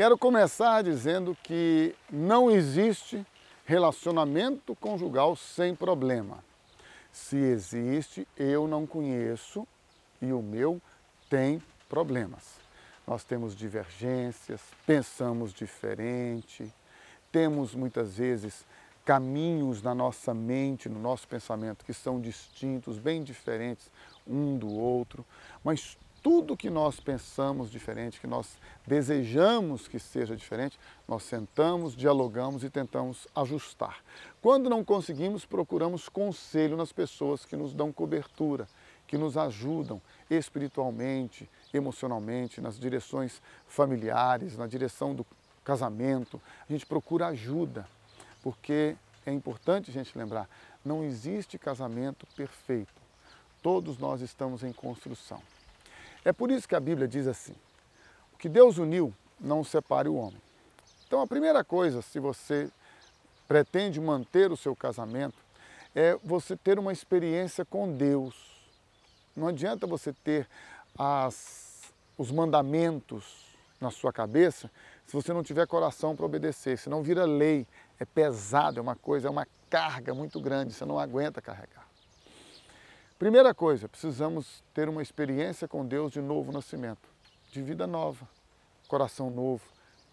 Quero começar dizendo que não existe relacionamento conjugal sem problema. Se existe, eu não conheço e o meu tem problemas. Nós temos divergências, pensamos diferente, temos muitas vezes caminhos na nossa mente, no nosso pensamento que são distintos, bem diferentes um do outro, mas tudo que nós pensamos diferente, que nós desejamos que seja diferente, nós sentamos, dialogamos e tentamos ajustar. Quando não conseguimos, procuramos conselho nas pessoas que nos dão cobertura, que nos ajudam espiritualmente, emocionalmente, nas direções familiares, na direção do casamento. A gente procura ajuda, porque é importante a gente lembrar, não existe casamento perfeito. Todos nós estamos em construção. É por isso que a Bíblia diz assim: o que Deus uniu, não separe o homem. Então, a primeira coisa, se você pretende manter o seu casamento, é você ter uma experiência com Deus. Não adianta você ter as, os mandamentos na sua cabeça se você não tiver coração para obedecer, senão vira lei, é pesado, é uma coisa, é uma carga muito grande, você não aguenta carregar. Primeira coisa, precisamos ter uma experiência com Deus de novo nascimento, de vida nova, coração novo,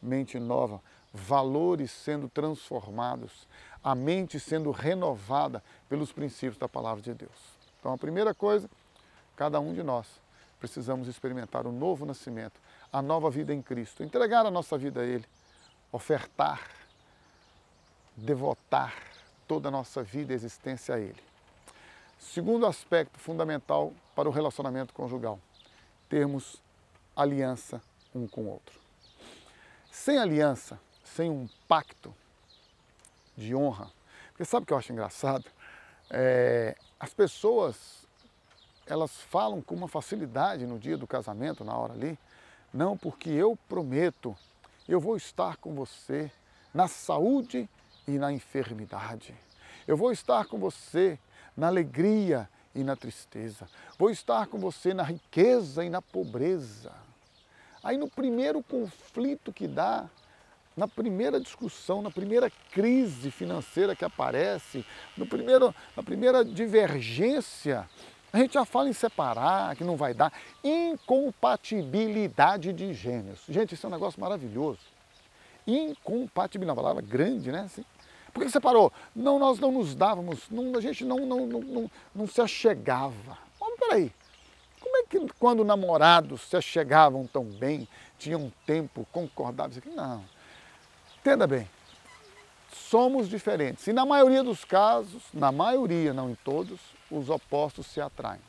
mente nova, valores sendo transformados, a mente sendo renovada pelos princípios da palavra de Deus. Então, a primeira coisa, cada um de nós precisamos experimentar o novo nascimento, a nova vida em Cristo, entregar a nossa vida a Ele, ofertar, devotar toda a nossa vida e existência a Ele. Segundo aspecto fundamental para o relacionamento conjugal, termos aliança um com o outro. Sem aliança, sem um pacto de honra, porque sabe o que eu acho engraçado? É, as pessoas elas falam com uma facilidade no dia do casamento, na hora ali, não, porque eu prometo, eu vou estar com você na saúde e na enfermidade. Eu vou estar com você na alegria e na tristeza. Vou estar com você na riqueza e na pobreza. Aí no primeiro conflito que dá, na primeira discussão, na primeira crise financeira que aparece, no primeiro, na primeira divergência, a gente já fala em separar, que não vai dar. Incompatibilidade de gênios. Gente, isso é um negócio maravilhoso. Incompatibilidade, uma palavra grande, né? Assim, por que separou? Não, nós não nos dávamos, não, a gente não, não, não, não, não se achegava. Mas peraí, como é que quando namorados se achegavam tão bem, tinham tempo, concordavam? Não. Entenda bem, somos diferentes. E na maioria dos casos, na maioria, não em todos, os opostos se atraem.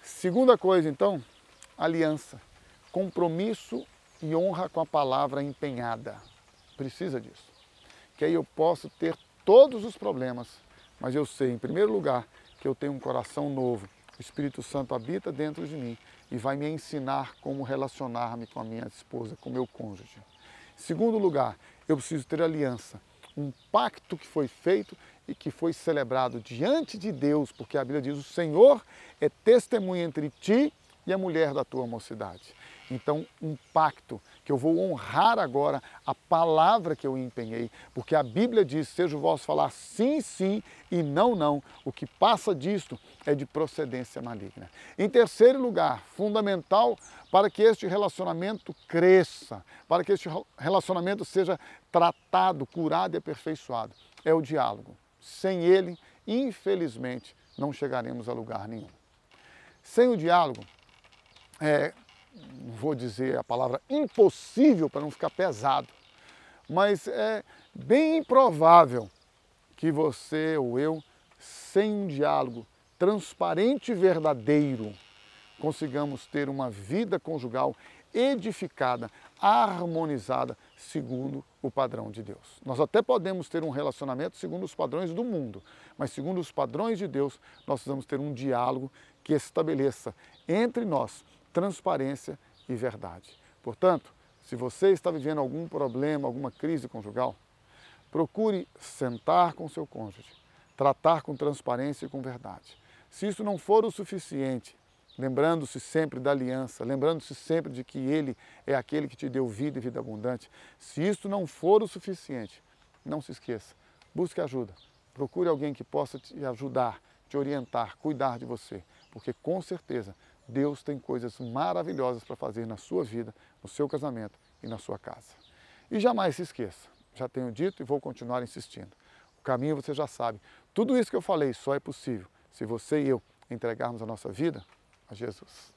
Segunda coisa, então, aliança. Compromisso e honra com a palavra empenhada. Precisa disso que aí eu posso ter todos os problemas, mas eu sei, em primeiro lugar, que eu tenho um coração novo. O Espírito Santo habita dentro de mim e vai me ensinar como relacionar-me com a minha esposa, com o meu cônjuge. Em segundo lugar, eu preciso ter aliança, um pacto que foi feito e que foi celebrado diante de Deus, porque a Bíblia diz: o Senhor é testemunha entre ti e a mulher da tua mocidade. Então, um pacto que eu vou honrar agora a palavra que eu empenhei, porque a Bíblia diz: seja o vosso falar sim, sim e não, não. O que passa disto é de procedência maligna. Em terceiro lugar, fundamental para que este relacionamento cresça, para que este relacionamento seja tratado, curado e aperfeiçoado, é o diálogo. Sem ele, infelizmente, não chegaremos a lugar nenhum. Sem o diálogo, é, vou dizer a palavra impossível para não ficar pesado, mas é bem improvável que você ou eu, sem um diálogo transparente e verdadeiro, consigamos ter uma vida conjugal edificada, harmonizada, segundo o padrão de Deus. Nós até podemos ter um relacionamento segundo os padrões do mundo, mas segundo os padrões de Deus, nós precisamos ter um diálogo que estabeleça entre nós transparência e verdade. Portanto, se você está vivendo algum problema, alguma crise conjugal, procure sentar com seu cônjuge, tratar com transparência e com verdade. Se isso não for o suficiente, lembrando-se sempre da aliança, lembrando-se sempre de que Ele é aquele que te deu vida e vida abundante. Se isso não for o suficiente, não se esqueça, busque ajuda, procure alguém que possa te ajudar, te orientar, cuidar de você, porque com certeza Deus tem coisas maravilhosas para fazer na sua vida, no seu casamento e na sua casa. E jamais se esqueça, já tenho dito e vou continuar insistindo. O caminho você já sabe. Tudo isso que eu falei só é possível se você e eu entregarmos a nossa vida a Jesus.